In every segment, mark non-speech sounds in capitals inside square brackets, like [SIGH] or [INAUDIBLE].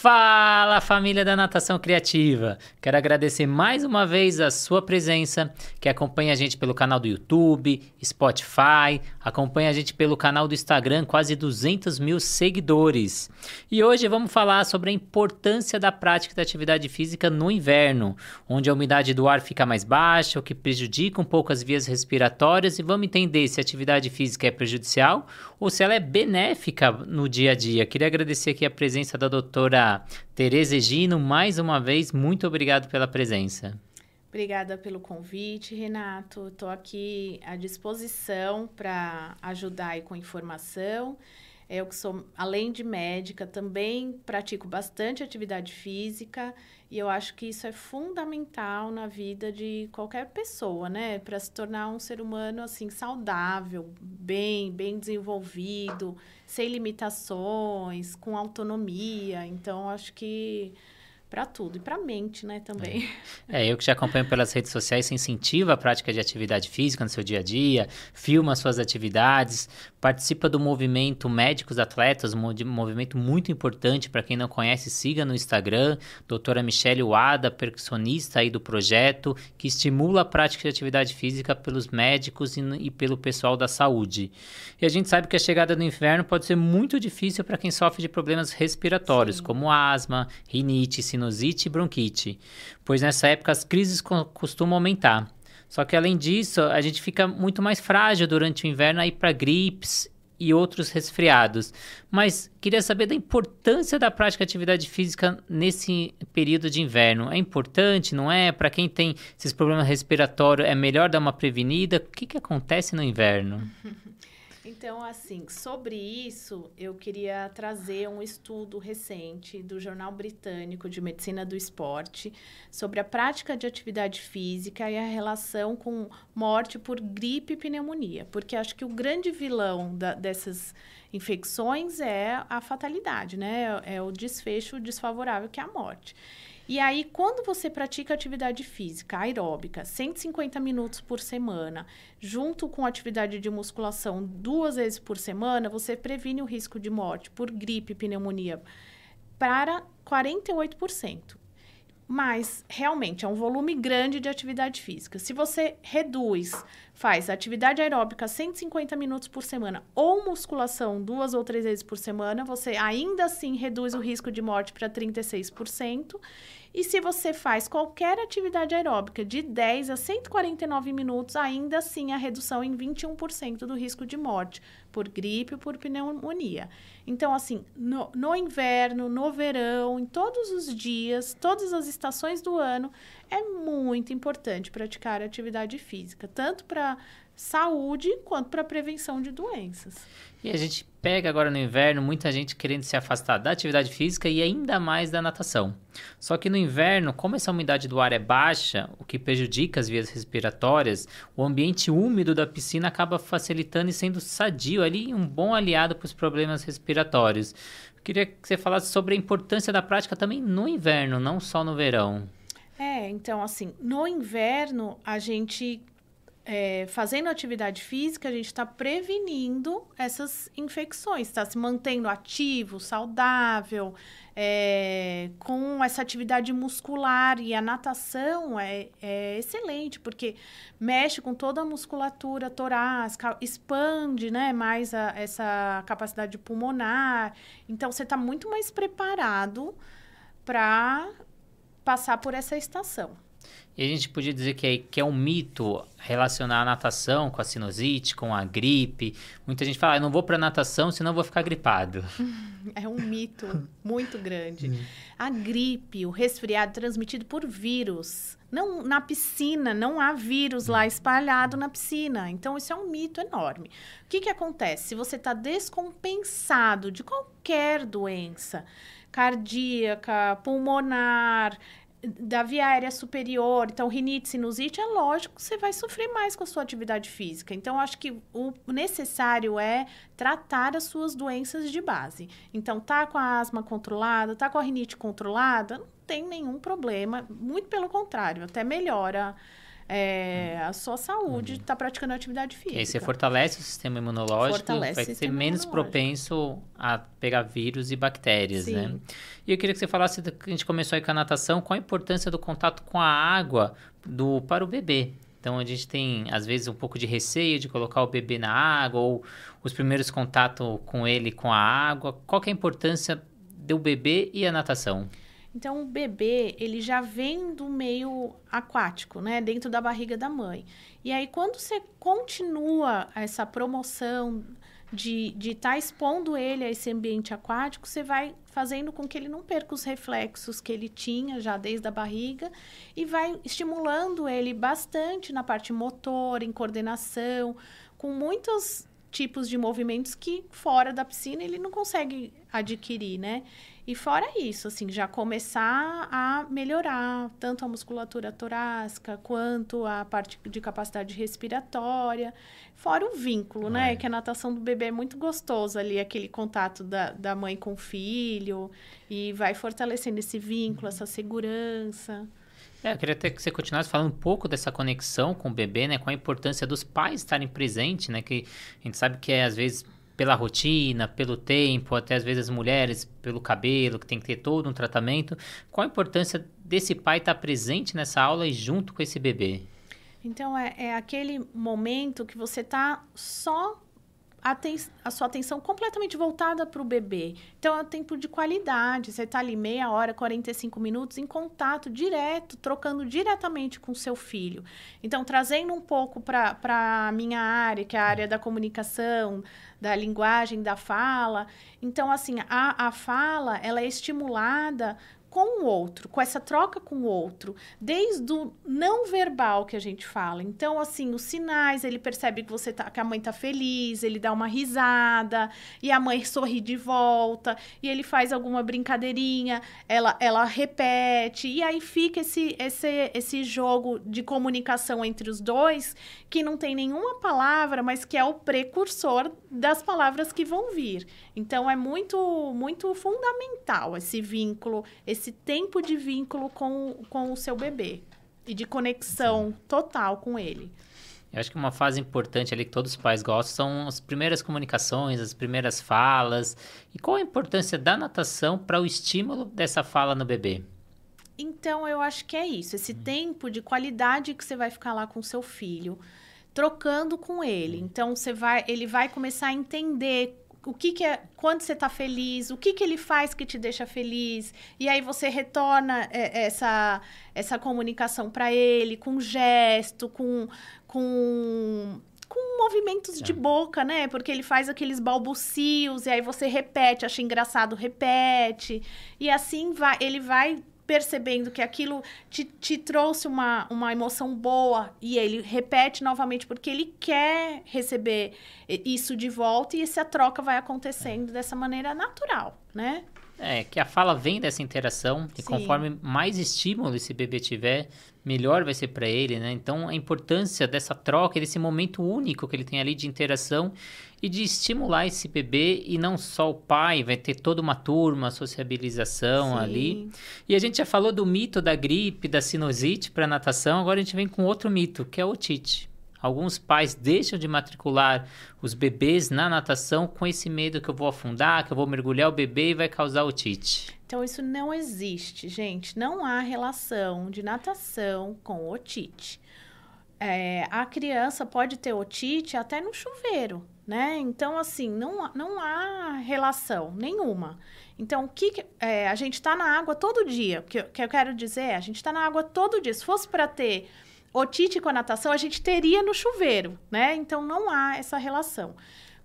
Fala família da Natação Criativa! Quero agradecer mais uma vez a sua presença, que acompanha a gente pelo canal do YouTube, Spotify, acompanha a gente pelo canal do Instagram, quase 200 mil seguidores. E hoje vamos falar sobre a importância da prática da atividade física no inverno, onde a umidade do ar fica mais baixa, o que prejudica um pouco as vias respiratórias, e vamos entender se a atividade física é prejudicial ou se ela é benéfica no dia a dia. Queria agradecer aqui a presença da doutora Tereza Egino, mais uma vez, muito obrigado pela presença. Obrigada pelo convite, Renato. Estou aqui à disposição para ajudar aí com informação. Eu que sou, além de médica, também pratico bastante atividade física e eu acho que isso é fundamental na vida de qualquer pessoa, né? Para se tornar um ser humano assim saudável, bem, bem desenvolvido, sem limitações, com autonomia. Então, acho que para tudo e para mente, né, também. É. é. eu que te acompanho pelas redes sociais, você incentiva a prática de atividade física no seu dia a dia, filma suas atividades, participa do movimento Médicos Atletas, um movimento muito importante para quem não conhece, siga no Instagram, doutora Michele Wada, percussionista aí do projeto, que estimula a prática de atividade física pelos médicos e, e pelo pessoal da saúde. E a gente sabe que a chegada do inverno pode ser muito difícil para quem sofre de problemas respiratórios, Sim. como asma, rinite, sinusite, sinusite e bronquite, pois nessa época as crises costumam aumentar. Só que além disso, a gente fica muito mais frágil durante o inverno aí para gripes e outros resfriados. Mas queria saber da importância da prática de atividade física nesse período de inverno. É importante, não é? Para quem tem esses problemas respiratórios, é melhor dar uma prevenida? O que, que acontece no inverno? [LAUGHS] Então, assim, sobre isso, eu queria trazer um estudo recente do Jornal Britânico de Medicina do Esporte sobre a prática de atividade física e a relação com morte por gripe e pneumonia. Porque acho que o grande vilão da, dessas infecções é a fatalidade, né? É o desfecho desfavorável, que é a morte. E aí, quando você pratica atividade física aeróbica, 150 minutos por semana, junto com atividade de musculação duas vezes por semana, você previne o risco de morte por gripe pneumonia para 48%. Mas, realmente, é um volume grande de atividade física. Se você reduz, faz atividade aeróbica 150 minutos por semana ou musculação duas ou três vezes por semana, você ainda assim reduz o risco de morte para 36%. E se você faz qualquer atividade aeróbica de 10 a 149 minutos, ainda assim a redução em 21% do risco de morte por gripe ou por pneumonia. Então, assim, no, no inverno, no verão, em todos os dias, todas as estações do ano, é muito importante praticar atividade física, tanto para saúde quanto para prevenção de doenças. E a gente pega agora no inverno muita gente querendo se afastar da atividade física e ainda mais da natação. Só que no inverno, como essa umidade do ar é baixa, o que prejudica as vias respiratórias, o ambiente úmido da piscina acaba facilitando e sendo sadio ali, um bom aliado para os problemas respiratórios. Eu queria que você falasse sobre a importância da prática também no inverno, não só no verão. É, então assim, no inverno a gente é, fazendo atividade física, a gente está prevenindo essas infecções, está se mantendo ativo, saudável, é, com essa atividade muscular. E a natação é, é, excelente, porque mexe com toda a musculatura torácica, expande né, mais a, essa capacidade pulmonar. Então, você está muito mais preparado para passar por essa estação. E a gente podia dizer que é, que é um mito relacionar a natação com a sinusite, com a gripe. Muita gente fala, ah, eu não vou para natação, senão vou ficar gripado. [LAUGHS] É um mito [LAUGHS] muito grande. A gripe, o resfriado transmitido por vírus. Não, na piscina, não há vírus lá espalhado na piscina. Então, isso é um mito enorme. O que, que acontece? Se você está descompensado de qualquer doença, cardíaca, pulmonar, da via aérea superior, então rinite, sinusite, é lógico que você vai sofrer mais com a sua atividade física. Então, acho que o necessário é tratar as suas doenças de base. Então, tá com a asma controlada, tá com a rinite controlada, não tem nenhum problema, muito pelo contrário, até melhora é, a sua saúde está uhum. praticando atividade física. E aí você fortalece o sistema imunológico, fortalece vai ser menos propenso a pegar vírus e bactérias, né? Sim. né? E eu queria que você falasse, a gente começou aí com a natação, qual a importância do contato com a água do, para o bebê? Então a gente tem, às vezes, um pouco de receio de colocar o bebê na água ou os primeiros contatos com ele com a água. Qual é a importância do bebê e a natação? Então, o bebê, ele já vem do meio aquático, né? Dentro da barriga da mãe. E aí, quando você continua essa promoção de estar tá expondo ele a esse ambiente aquático, você vai fazendo com que ele não perca os reflexos que ele tinha já desde a barriga e vai estimulando ele bastante na parte motor, em coordenação, com muitos tipos de movimentos que fora da piscina ele não consegue adquirir, né? E fora isso, assim, já começar a melhorar tanto a musculatura torácica quanto a parte de capacidade respiratória. Fora o vínculo, né? é. né? Que a natação do bebê é muito gostoso ali, aquele contato da, da mãe com o filho. E vai fortalecendo esse vínculo, essa segurança. É, eu queria até que você continuasse falando um pouco dessa conexão com o bebê, né? Com a importância dos pais estarem presentes, né? Que a gente sabe que é, às vezes, pela rotina, pelo tempo, até às vezes as mulheres pelo cabelo, que tem que ter todo um tratamento. Qual a importância desse pai estar presente nessa aula e junto com esse bebê? Então, é, é aquele momento que você está só a sua atenção completamente voltada para o bebê. Então, é um tempo de qualidade. Você está ali meia hora, 45 minutos em contato direto, trocando diretamente com o seu filho. Então, trazendo um pouco para a minha área, que é a área da comunicação, da linguagem, da fala. Então, assim, a, a fala, ela é estimulada com o outro, com essa troca com o outro, desde o não verbal que a gente fala. Então, assim, os sinais, ele percebe que você tá, que a mãe tá feliz, ele dá uma risada, e a mãe sorri de volta, e ele faz alguma brincadeirinha, ela, ela repete, e aí fica esse, esse, esse jogo de comunicação entre os dois, que não tem nenhuma palavra, mas que é o precursor das palavras que vão vir. Então, é muito, muito fundamental esse vínculo, esse esse tempo de vínculo com, com o seu bebê e de conexão Sim. total com ele. Eu acho que uma fase importante ali que todos os pais gostam são as primeiras comunicações, as primeiras falas. E qual a importância da natação para o estímulo dessa fala no bebê? Então, eu acho que é isso. Esse hum. tempo de qualidade que você vai ficar lá com seu filho, trocando com ele. Então, você vai, ele vai começar a entender o que, que é quando você está feliz, o que, que ele faz que te deixa feliz, e aí você retorna é, essa, essa comunicação para ele com gesto, com, com, com movimentos é. de boca, né? Porque ele faz aqueles balbucios, e aí você repete, acha engraçado, repete, e assim vai, ele vai percebendo que aquilo te, te trouxe uma, uma emoção boa e ele repete novamente porque ele quer receber isso de volta e essa troca vai acontecendo dessa maneira natural, né? É, que a fala vem dessa interação e Sim. conforme mais estímulo esse bebê tiver, melhor vai ser para ele, né? Então, a importância dessa troca, desse momento único que ele tem ali de interação e de estimular esse bebê e não só o pai, vai ter toda uma turma, sociabilização Sim. ali. E a gente já falou do mito da gripe, da sinusite para natação, agora a gente vem com outro mito, que é o otite. Alguns pais deixam de matricular os bebês na natação com esse medo que eu vou afundar, que eu vou mergulhar o bebê e vai causar otite. Então, isso não existe, gente. Não há relação de natação com otite. É, a criança pode ter otite até no chuveiro, né? Então, assim, não, não há relação nenhuma. Então, o que, é, a gente está na água todo dia. O que, que eu quero dizer é, a gente está na água todo dia. Se fosse para ter otite com a natação, a gente teria no chuveiro, né? Então, não há essa relação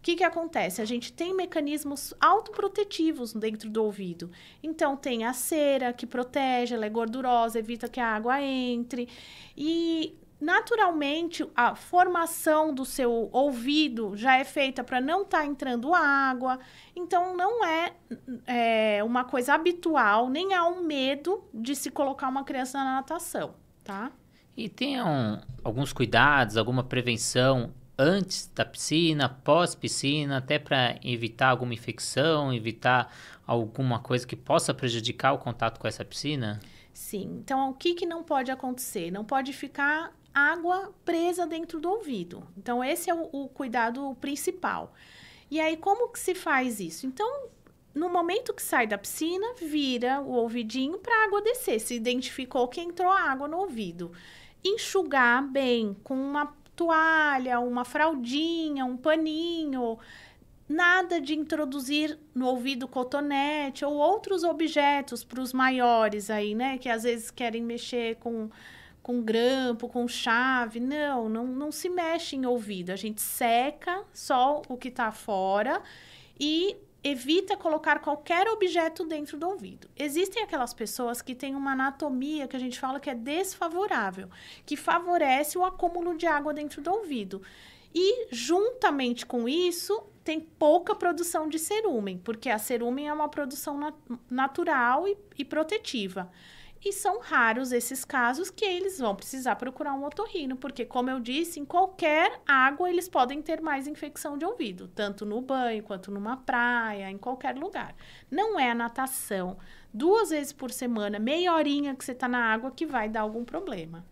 que, que acontece? A gente tem mecanismos autoprotetivos dentro do ouvido. Então, tem a cera que protege, ela é gordurosa, evita que a água entre. E, naturalmente, a formação do seu ouvido já é feita para não estar tá entrando água. Então, não é, é uma coisa habitual, nem há um medo de se colocar uma criança na natação, tá? E tem um, alguns cuidados, alguma prevenção antes da piscina, pós-piscina, até para evitar alguma infecção, evitar alguma coisa que possa prejudicar o contato com essa piscina? Sim. Então, o que, que não pode acontecer? Não pode ficar água presa dentro do ouvido. Então, esse é o, o cuidado principal. E aí, como que se faz isso? Então, no momento que sai da piscina, vira o ouvidinho para a água descer. Se identificou que entrou água no ouvido. Enxugar bem com uma toalha, uma fraldinha, um paninho. Nada de introduzir no ouvido cotonete ou outros objetos para os maiores aí, né? Que às vezes querem mexer com, com grampo, com chave. Não, não, não se mexe em ouvido. A gente seca só o que está fora e evita colocar qualquer objeto dentro do ouvido. Existem aquelas pessoas que têm uma anatomia que a gente fala que é desfavorável, que favorece o acúmulo de água dentro do ouvido. E, juntamente com isso, tem pouca produção de cerúmen, porque a cerúmen é uma produção nat natural e, e protetiva. E são raros esses casos que eles vão precisar procurar um otorrino, porque, como eu disse, em qualquer água eles podem ter mais infecção de ouvido, tanto no banho quanto numa praia, em qualquer lugar. Não é a natação duas vezes por semana, meia horinha que você está na água, que vai dar algum problema.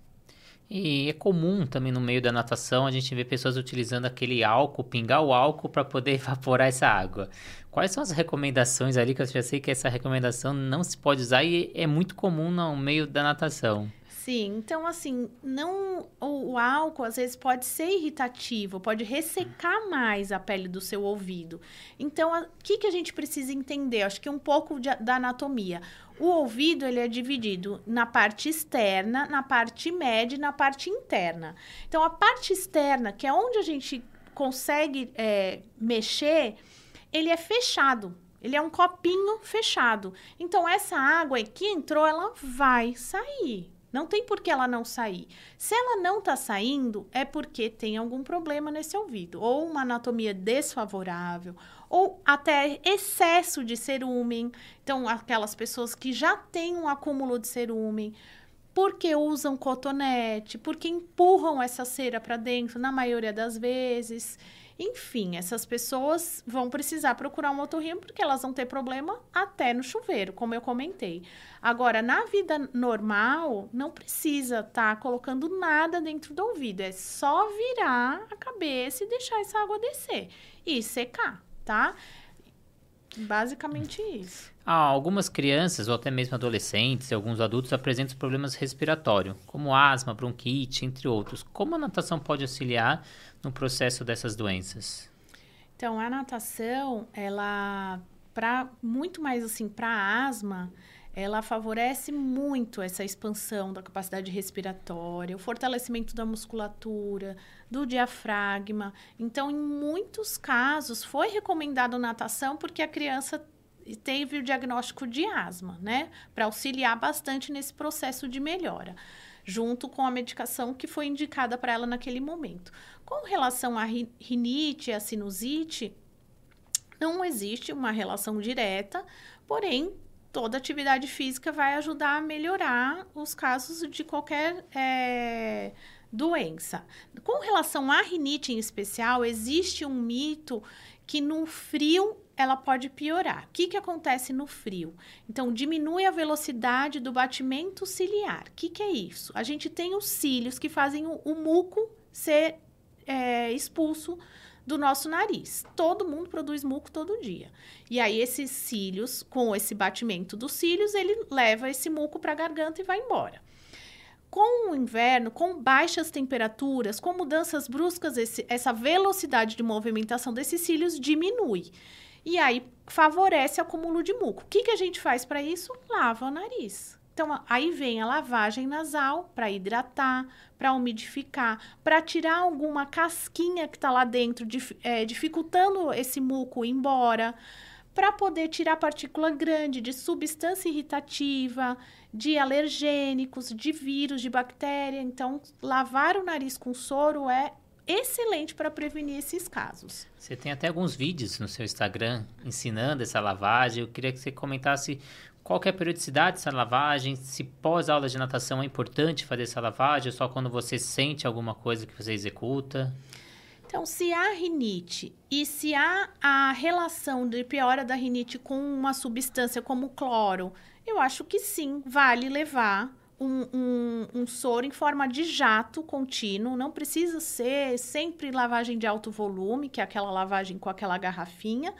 E é comum também no meio da natação a gente ver pessoas utilizando aquele álcool, pingar o álcool para poder [LAUGHS] evaporar essa água. Quais são as recomendações ali? Que eu já sei que essa recomendação não se pode usar e é muito comum no meio da natação. Sim, então assim, não o, álcool às vezes pode ser irritativo, pode ressecar mais a pele do seu ouvido. Então, o que, que a gente precisa entender? Acho que um pouco de, da anatomia. O ouvido ele é dividido na parte externa, na parte média e na parte interna. Então, a parte externa, que é onde a gente consegue é, mexer, ele é fechado. Ele é um copinho fechado. Então, essa água que entrou, ela vai sair. Não tem por que ela não sair. Se ela não está saindo, é porque tem algum problema nesse ouvido, ou uma anatomia desfavorável, ou até excesso de cerúmen. Então, aquelas pessoas que já têm um acúmulo de cerúmen, porque usam cotonete, porque empurram essa cera para dentro, na maioria das vezes. Enfim, essas pessoas vão precisar procurar um otorrino porque elas vão ter problema até no chuveiro, como eu comentei. Agora, na vida normal, não precisa estar tá colocando nada dentro do ouvido, é só virar a cabeça e deixar essa água descer e secar, tá? Basicamente isso. Ah, algumas crianças ou até mesmo adolescentes e alguns adultos apresentam problemas respiratórios, como asma, bronquite, entre outros. Como a natação pode auxiliar no processo dessas doenças? Então, a natação, ela para muito mais assim para asma, ela favorece muito essa expansão da capacidade respiratória, o fortalecimento da musculatura, do diafragma. Então, em muitos casos, foi recomendado natação porque a criança teve o diagnóstico de asma, né? Para auxiliar bastante nesse processo de melhora, junto com a medicação que foi indicada para ela naquele momento. Com relação à rinite e à sinusite, não existe uma relação direta, porém toda atividade física vai ajudar a melhorar os casos de qualquer é, doença. Com relação à rinite em especial, existe um mito que no frio ela pode piorar. O que, que acontece no frio? Então, diminui a velocidade do batimento ciliar. O que, que é isso? A gente tem os cílios que fazem o, o muco ser é, expulso do nosso nariz. Todo mundo produz muco todo dia. E aí, esses cílios, com esse batimento dos cílios, ele leva esse muco para a garganta e vai embora. Com o inverno, com baixas temperaturas, com mudanças bruscas, esse, essa velocidade de movimentação desses cílios diminui. E aí favorece o acúmulo de muco. O que, que a gente faz para isso? Lava o nariz. Então, aí vem a lavagem nasal para hidratar, para umidificar, para tirar alguma casquinha que está lá dentro, dif é, dificultando esse muco ir embora, para poder tirar partícula grande de substância irritativa, de alergênicos, de vírus, de bactéria. Então, lavar o nariz com soro é excelente para prevenir esses casos. Você tem até alguns vídeos no seu Instagram ensinando essa lavagem. Eu queria que você comentasse qual é a periodicidade dessa lavagem, se pós-aula de natação é importante fazer essa lavagem, ou só quando você sente alguma coisa que você executa? Então, se há rinite e se há a relação de piora da rinite com uma substância como cloro, eu acho que sim, vale levar um, um, um, soro em forma de jato contínuo, não precisa ser sempre lavagem de alto volume, que é aquela lavagem com aquela garrafinha,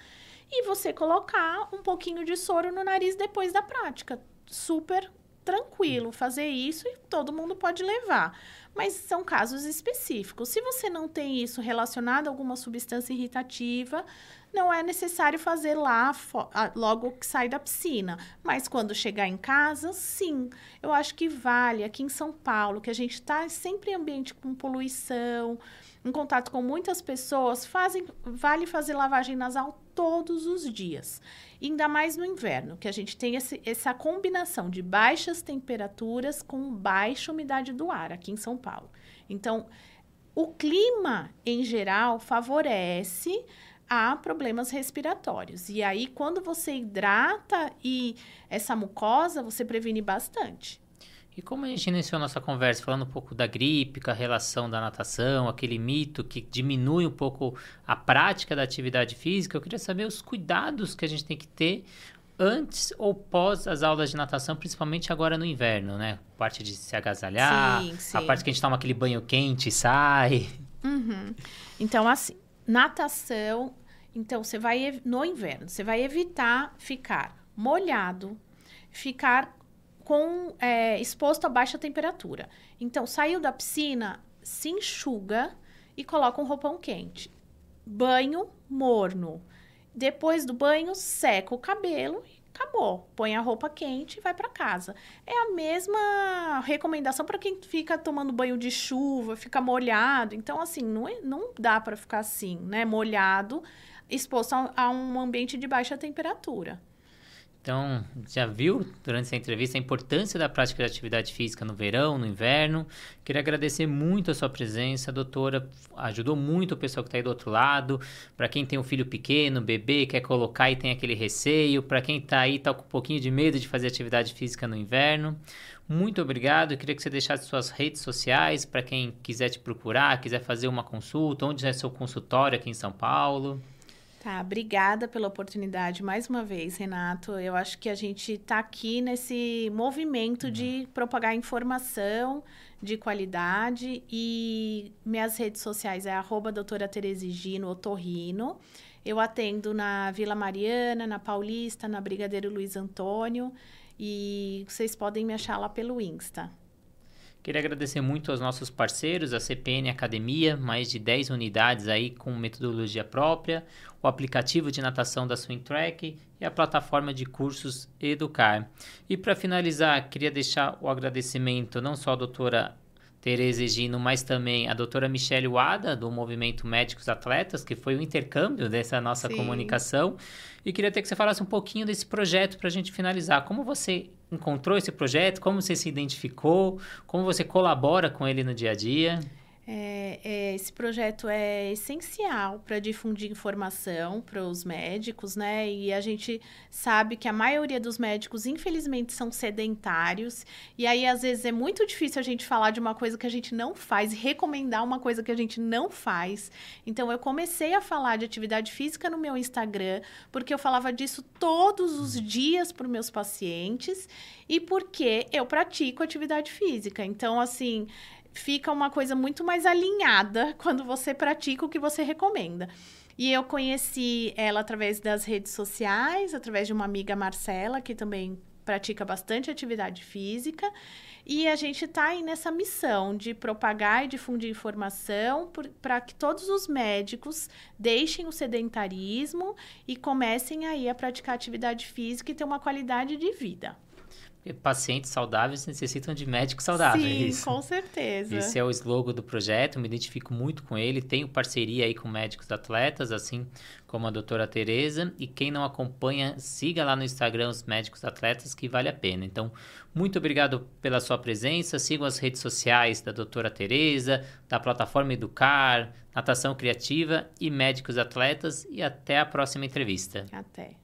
e você colocar um pouquinho de soro no nariz depois da prática. Super tranquilo fazer isso e todo mundo pode levar. Mas são casos específicos. Se você não tem isso relacionado a alguma substância irritativa, não é necessário fazer lá logo que sai da piscina. Mas quando chegar em casa, sim. Eu acho que vale aqui em São Paulo, que a gente está sempre em ambiente com poluição, em contato com muitas pessoas, fazem, vale fazer lavagem nasal todos os dias. ainda mais no inverno, que a gente tem esse, essa combinação de baixas temperaturas com baixa umidade do ar aqui em São Paulo. Então, o clima, em geral, favorece a problemas respiratórios. E aí, quando você hidrata e essa mucosa, você previne bastante. E como a gente iniciou nossa conversa falando um pouco da gripe, com a relação da natação, aquele mito que diminui um pouco a prática da atividade física, eu queria saber os cuidados que a gente tem que ter antes ou pós as aulas de natação, principalmente agora no inverno, né? Parte de se agasalhar, sim, sim. a parte que a gente toma aquele banho quente e sai. Uhum. Então, assim, natação, então você vai no inverno, você vai evitar ficar molhado, ficar com é, exposto a baixa temperatura. Então, saiu da piscina, se enxuga e coloca um roupão quente. Banho morno. Depois do banho, seca o cabelo e acabou. Põe a roupa quente e vai para casa. É a mesma recomendação para quem fica tomando banho de chuva, fica molhado. Então, assim, não, é, não dá para ficar assim, né? Molhado, exposto a, a um ambiente de baixa temperatura. Então, já viu durante essa entrevista a importância da prática de atividade física no verão, no inverno. Queria agradecer muito a sua presença, doutora. Ajudou muito o pessoal que está aí do outro lado. Para quem tem um filho pequeno, bebê, quer colocar e tem aquele receio. Para quem está aí, está com um pouquinho de medo de fazer atividade física no inverno. Muito obrigado. Queria que você deixasse suas redes sociais para quem quiser te procurar, quiser fazer uma consulta. Onde é seu consultório aqui em São Paulo? Tá, obrigada pela oportunidade mais uma vez, Renato. Eu acho que a gente está aqui nesse movimento de propagar informação de qualidade e minhas redes sociais é arroba doutora Otorrino. Eu atendo na Vila Mariana, na Paulista, na Brigadeiro Luiz Antônio e vocês podem me achar lá pelo Insta. Queria agradecer muito aos nossos parceiros, a CPN Academia, mais de 10 unidades aí com metodologia própria, o aplicativo de natação da Swing Track e a plataforma de cursos Educar. E para finalizar, queria deixar o agradecimento não só à doutora Tereza Egino, mas também a doutora Michelle Wada, do Movimento Médicos Atletas, que foi o intercâmbio dessa nossa Sim. comunicação. E queria ter que você falasse um pouquinho desse projeto para a gente finalizar. Como você encontrou esse projeto? Como você se identificou? Como você colabora com ele no dia a dia? É, é, esse projeto é essencial para difundir informação para os médicos, né? E a gente sabe que a maioria dos médicos, infelizmente, são sedentários. E aí, às vezes, é muito difícil a gente falar de uma coisa que a gente não faz recomendar uma coisa que a gente não faz. Então, eu comecei a falar de atividade física no meu Instagram, porque eu falava disso todos os dias para meus pacientes e porque eu pratico atividade física. Então, assim fica uma coisa muito mais alinhada [LAUGHS] quando você pratica o que você recomenda. E eu conheci ela através das redes sociais, através de uma amiga Marcela, que também pratica bastante atividade física. E a gente está aí nessa missão de propagar e difundir informação para que todos os médicos deixem o sedentarismo e comecem aí a praticar atividade física e ter uma qualidade de vida pacientes saudáveis necessitam de médicos saudáveis. Sim, com certeza. Esse é o slogan do projeto, me identifico muito com ele. Tenho parceria aí com médicos atletas, assim como a doutora Tereza. E quem não acompanha, siga lá no Instagram os médicos atletas, que vale a pena. Então, muito obrigado pela sua presença. Sigam as redes sociais da doutora Tereza, da plataforma Educar, Natação Criativa e Médicos Atletas. E até a próxima entrevista. Até.